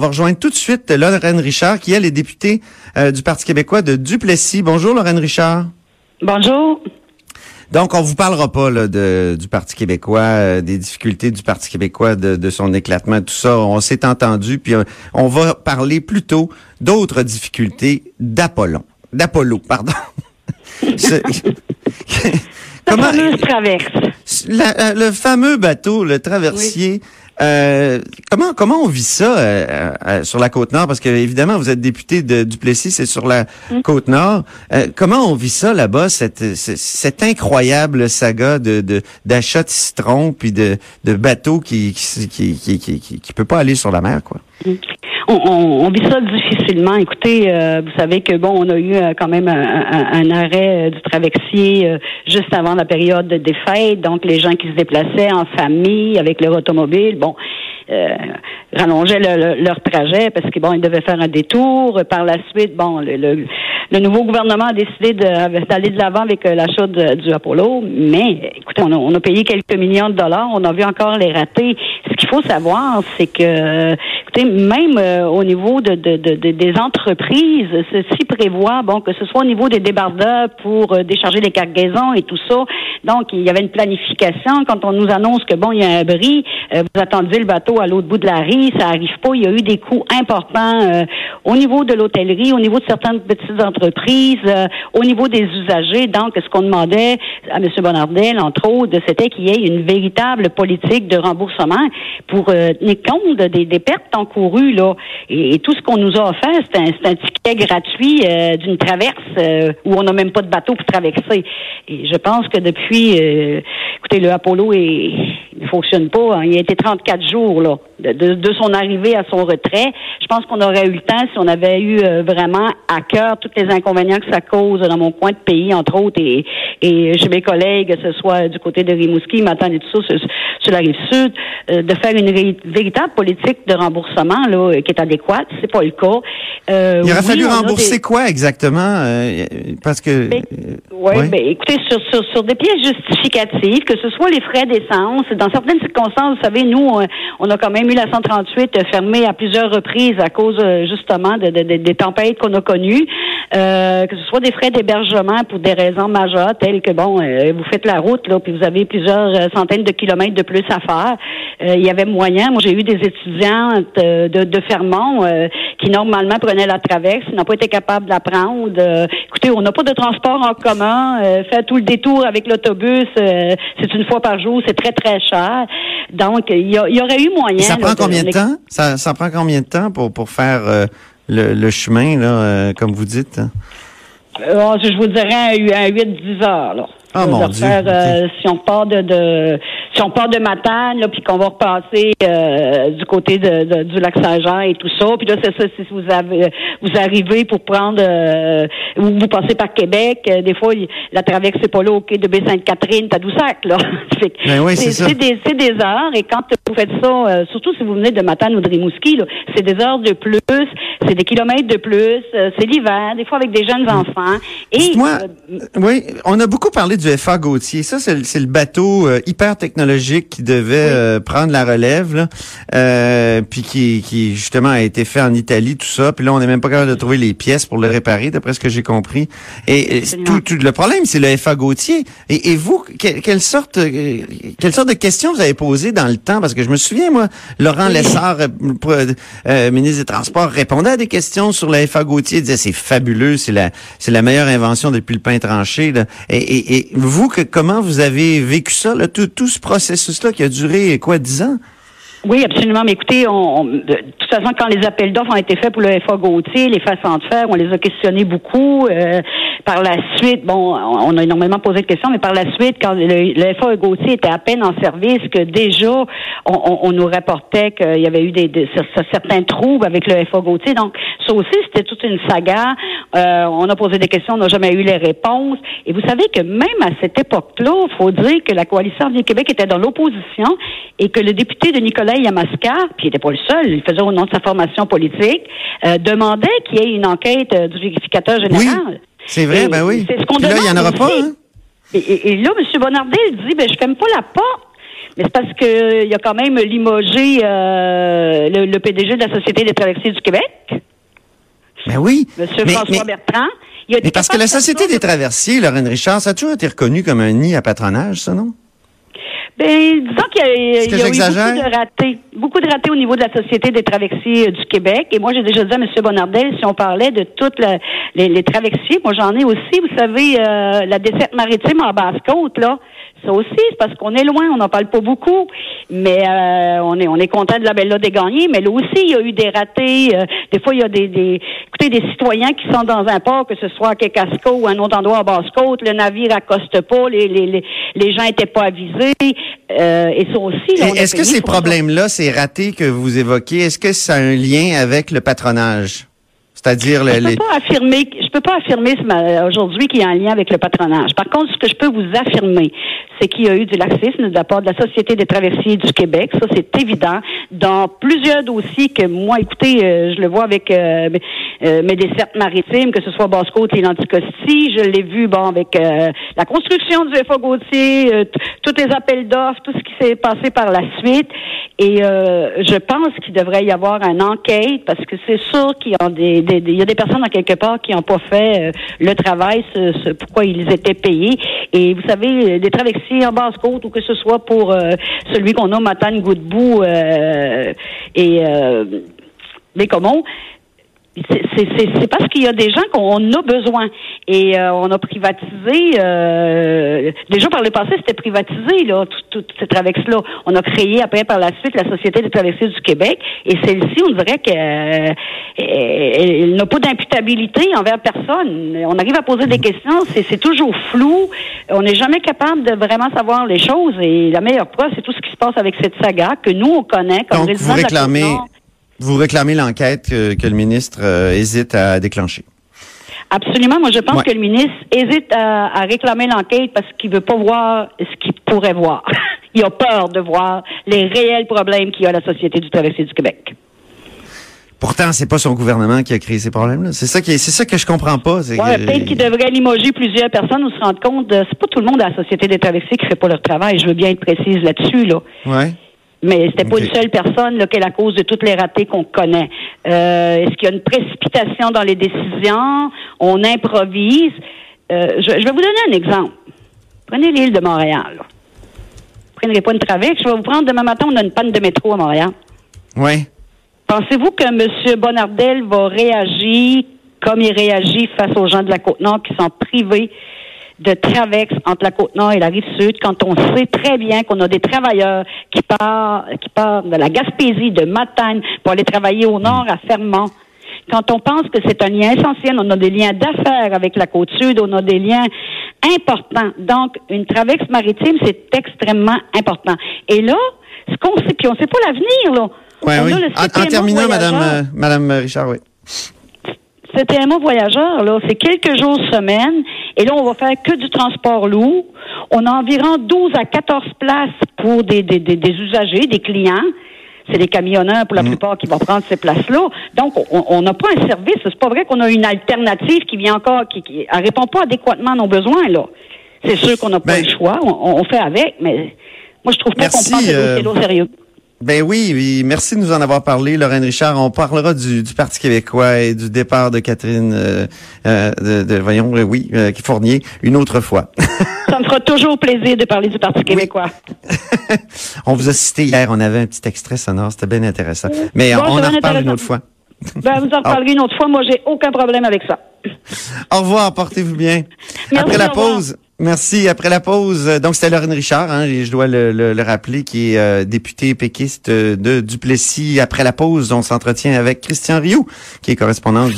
On va rejoindre tout de suite Lorraine Richard, qui elle est députée euh, du Parti québécois de Duplessis. Bonjour Lorraine Richard. Bonjour. Donc, on vous parlera pas là, de, du Parti québécois, euh, des difficultés du Parti québécois, de, de, son éclatement, tout ça. On s'est entendu, puis euh, on va parler plutôt d'autres difficultés d'Apollon. D'Apollo, pardon. Comment, traverse. le fameux bateau, le traversier, euh, comment comment on vit ça euh, euh, sur la côte nord? Parce que évidemment vous êtes député de Duplessis, c'est sur la mm. côte nord. comment on vit ça là-bas cette, cette incroyable saga de d'achat de, citron puis de de bateaux qui qui, qui qui, qui qui peut pas aller sur la mer quoi? Mm on, on, vit ça difficilement. Écoutez, euh, vous savez que bon, on a eu euh, quand même un, arrêt euh, du traversier juste avant la période des fêtes, donc les gens qui se déplaçaient en famille avec leur automobile, bon, rallongeaient leur trajet parce que bon, ils devaient faire un détour. Par la suite, bon, le, le nouveau gouvernement a décidé d'aller de l'avant avec l'achat du Apollo, mais écoutez, on a, on a, payé quelques millions de dollars, on a vu encore les ratés. Ce qu'il faut savoir, c'est que, même euh, au niveau de, de, de, des entreprises, ceci prévoit, bon, que ce soit au niveau des débardeurs pour euh, décharger les cargaisons et tout ça. Donc, il y avait une planification. Quand on nous annonce que, bon, il y a un bris, euh, vous attendiez le bateau à l'autre bout de la rive, ça arrive pas. Il y a eu des coûts importants au niveau de l'hôtellerie, au niveau de certaines petites entreprises, au niveau des usagers. Donc, ce qu'on demandait à M. Bonardel, entre autres, c'était qu'il y ait une véritable politique de remboursement pour tenir compte des, des pertes encourues, là. Et, tout ce qu'on nous a offert, c'est un, un, ticket gratuit euh, d'une traverse euh, où on n'a même pas de bateau pour traverser. Et je pense que depuis, euh, écoutez, le Apollo est, il fonctionne pas. Hein. Il a été 34 jours là de, son arrivée à son retrait. Je pense qu'on aurait eu le temps si on avait eu vraiment à cœur tous les inconvénients que ça cause dans mon coin de pays, entre autres, et, et chez mes collègues, que ce soit du côté de Rimouski, Matane et tout ça, sur, la rive sud, de faire une véritable politique de remboursement là, qui est adéquate. C'est pas le cas. Euh, il aurait fallu rembourser quoi exactement euh, Parce que ben, ouais, oui, ben, écoutez, sur, sur, sur des pièces justificatives, que ce soit les frais d'essence, dans certaines circonstances, vous savez, nous, on, a quand même eu la 138 fermée à plusieurs reprises à cause euh, justement de, de, des tempêtes qu'on a connues, euh, que ce soit des frais d'hébergement pour des raisons majeures, telles que bon, euh, vous faites la route là, puis vous avez plusieurs centaines de kilomètres de plus à faire. il y avait moyen. Moi, j'ai eu des étudiantes de, de Fermont qui normalement prenaient la traverse, n'ont pas été capables de la prendre. écoutez, on n'a pas de transport en commun. faire tout le détour avec l'autobus, c'est une fois par jour, c'est très très cher. Donc, il y, aurait eu moyen. ça prend combien de, temps? Ça, ça, prend combien de temps pour pour faire euh, le, le, chemin là, euh, comme vous dites euh, Je vous dirais à 8-10 heures. Là. Ah, mon Dieu. Euh, si on part de, de si on part de Matane, là, puis qu'on va repasser euh, du côté de, du lac Saint-Jean et tout ça, puis là c'est ça si vous avez vous arrivez pour prendre euh, vous, vous passez par Québec, des fois la traverse c'est pas là au quai de Baie-Sainte-Catherine, Tadoussac là. Ben oui, c'est, des c'est des heures et quand vous faites ça, surtout si vous venez de Matane ou de Rimouski, c'est des heures de plus, c'est des kilomètres de plus, c'est l'hiver, des fois avec des jeunes enfants. Et moi, oui, on a beaucoup parlé du FA Gauthier. Ça, c'est le, bateau euh, hyper technologique qui devait euh, prendre la relève, là, euh, puis qui, qui, justement a été fait en Italie, tout ça. Puis là, on n'est même pas capable de trouver les pièces pour le réparer, d'après ce que j'ai compris. Et, tout, le problème, c'est le FA Gauthier. Et, vous, quelle sorte, quelle sorte de questions vous avez posées dans le temps? Parce que je me souviens, moi, Laurent Lessard, ministre des Transports, répondait à des questions sur le FA Gauthier. Il disait c'est fabuleux, c'est la, c'est la meilleure invention depuis le pain tranché. Là. Et, et, vous, que, comment vous avez vécu ça, là, tout, tout ce processus-là qui a duré, quoi, dix ans? Oui, absolument. Mais écoutez, on, de toute façon, quand les appels d'offres ont été faits pour le FA Gauthier, les façons de faire, on les a questionnés beaucoup. Euh, par la suite, bon, on a énormément posé de questions, mais par la suite, quand le, FA Gauthier était à peine en service, que déjà, on, on, nous rapportait qu'il y avait eu des, des, certains troubles avec le FA Gauthier. Donc, ça aussi, c'était toute une saga. Euh, on a posé des questions, on n'a jamais eu les réponses. Et vous savez que même à cette époque-là, il faut dire que la coalition du Québec était dans l'opposition et que le député de Nicolas Yamaska, puis il n'était pas le seul, il faisait au nom de sa formation politique, euh, demandait qu'il y ait une enquête euh, du vérificateur général. Oui, c'est vrai, ben oui. C'est ce qu'on Là, il n'y en aura pas, hein? Et, là, M. Bonardel dit, ben, je ferme pas la porte Mais c'est parce que il y a quand même limogé euh, le, le, PDG de la Société des traversiers du Québec. Ben oui. Monsieur François Bertrand. Il a mais parce que la Société des traversiers, Lorraine Richard, ça a toujours été reconnu comme un nid à patronage, ça, non? Ben, disons qu'il y a, y a eu beaucoup de ratés. Beaucoup de ratés au niveau de la Société des traversiers euh, du Québec. Et moi, j'ai déjà dit à M. Bonardel, si on parlait de toutes les, les, traversiers, moi j'en ai aussi, vous savez, euh, la desserte maritime en basse-côte, là, ça aussi, c'est parce qu'on est loin, on n'en parle pas beaucoup, mais euh, on est on est content de la belle des gagnés. Mais là aussi, il y a eu des ratés. Euh, des fois, il y a des, des écoutez des citoyens qui sont dans un port, que ce soit à Kekasco ou un autre endroit à Basse-Côte, le navire accoste pas, les les les, les gens étaient pas avisés. Euh, et ça aussi. Est-ce que ces problèmes-là, ces ratés que vous évoquez, est-ce que ça a un lien avec le patronage? C'est-à-dire les. Je peux pas affirmer, je peux pas affirmer aujourd'hui qu'il y a un lien avec le patronage. Par contre, ce que je peux vous affirmer, c'est qu'il y a eu du laxisme de la part de la Société des traversiers du Québec. Ça, c'est évident. Dans plusieurs dossiers que moi, écoutez, euh, je le vois avec euh, euh, mes dessertes maritimes, que ce soit Basse-Côte et l'Anticosti. Je l'ai vu, bon, avec la construction du FA Gauthier, tous les appels d'offres, tout ce qui s'est passé par la suite. Et je pense qu'il devrait y avoir une enquête parce que c'est sûr qu'il y a des il y a des personnes en quelque part qui n'ont pas fait euh, le travail, ce, pourquoi ils étaient payés. Et vous savez, des traversiers en basse côte ou que ce soit pour euh, celui qu'on nomme Matane Goudbou euh, et euh, les comment c'est parce qu'il y a des gens qu'on a besoin. Et euh, on a privatisé, euh, déjà par le passé, c'était privatisé, là, toute tout, cette traversée-là. On a créé après, par la suite, la Société des traversées du Québec. Et celle-ci, on dirait qu'elle euh, n'a pas d'imputabilité envers personne. On arrive à poser des questions, c'est toujours flou. On n'est jamais capable de vraiment savoir les choses. Et la meilleure preuve, c'est tout ce qui se passe avec cette saga que nous, on connaît comme Donc, vous réclamez... Vous réclamez l'enquête que, le ministre euh, hésite à déclencher. Absolument. Moi, je pense que le ministre hésite à, réclamer l'enquête parce qu'il veut pas voir ce qu'il pourrait voir. Il a peur de voir les réels problèmes qu'il y a à la Société du traversier du Québec. Pourtant, c'est pas son gouvernement qui a créé ces problèmes-là. C'est ça qui, c'est ça que je comprends pas. Ouais, peut-être qu'il devrait limoger plusieurs personnes ou se rendre compte de, c'est pas tout le monde à la Société des traversiers qui fait pas leur travail. Je veux bien être précise là-dessus, là. Ouais. Mais c'était pas une seule personne là, qui est la cause de toutes les ratés qu'on connaît. Euh, est-ce qu'il y a une précipitation dans les décisions? On improvise. Euh, je, vais vous donner un exemple. Prenez l'île de Montréal. Là. Vous prendrez pas une travex. Je vais vous prendre demain matin, on a une panne de métro à Montréal. Oui. Pensez-vous que M. Bonardel va réagir comme il réagit face aux gens de la Côte-Nord qui sont privés de Travex entre la Côte-Nord et la Rive-Sud quand on sait très bien qu'on a des travailleurs qui partent, qui partent de la Gaspésie, de Matane pour aller travailler au nord à Fermont. Quand on pense que c'est un lien essentiel, on a des liens d'affaires avec la côte sud, on a des liens importants. Donc, une travex maritime, c'est extrêmement important. Et là, ce qu'on sait, puis on sait pas l'avenir, là. oui. En, terminant, Madame, euh, Madame Richard, oui. Un mot voyageur, là. C'est quelques jours, semaine. Et là, on va faire que du transport lourd. On a environ 12 à 14 places pour des, des, des, usagers, des clients. C'est des camionneurs pour la mm. plupart qui vont prendre ces places-là. Donc, on n'a pas un service. C'est pas vrai qu'on a une alternative qui vient encore, qui, qui répond pas adéquatement à nos besoins, là. C'est sûr qu'on n'a pas ben le choix. On, fait avec, mais moi, je trouve pas qu'on prend ce dossier au sérieux. Ben oui, merci de nous en avoir parlé, Lorraine Richard. On parlera du, Parti québécois et du départ de Catherine, euh, euh de, de, voyons, euh, oui, euh, Fournier, une autre fois. Ça me fera toujours plaisir de parler du Parti québécois. on vous a cité hier, on avait un petit extrait sonore, c'était bien intéressant. Mais on en reparle une autre fois. Ben, vous en reparlerez une autre fois. Moi, j'ai aucun problème avec ça. Au revoir, portez-vous bien. Après la pause. Merci. Après la pause, euh, donc c'était Lorraine Richard, hein, je dois le, rappeler, qui est euh, député péquiste de Duplessis. Après la pause, on s'entretient avec Christian Rioux, qui est correspondant du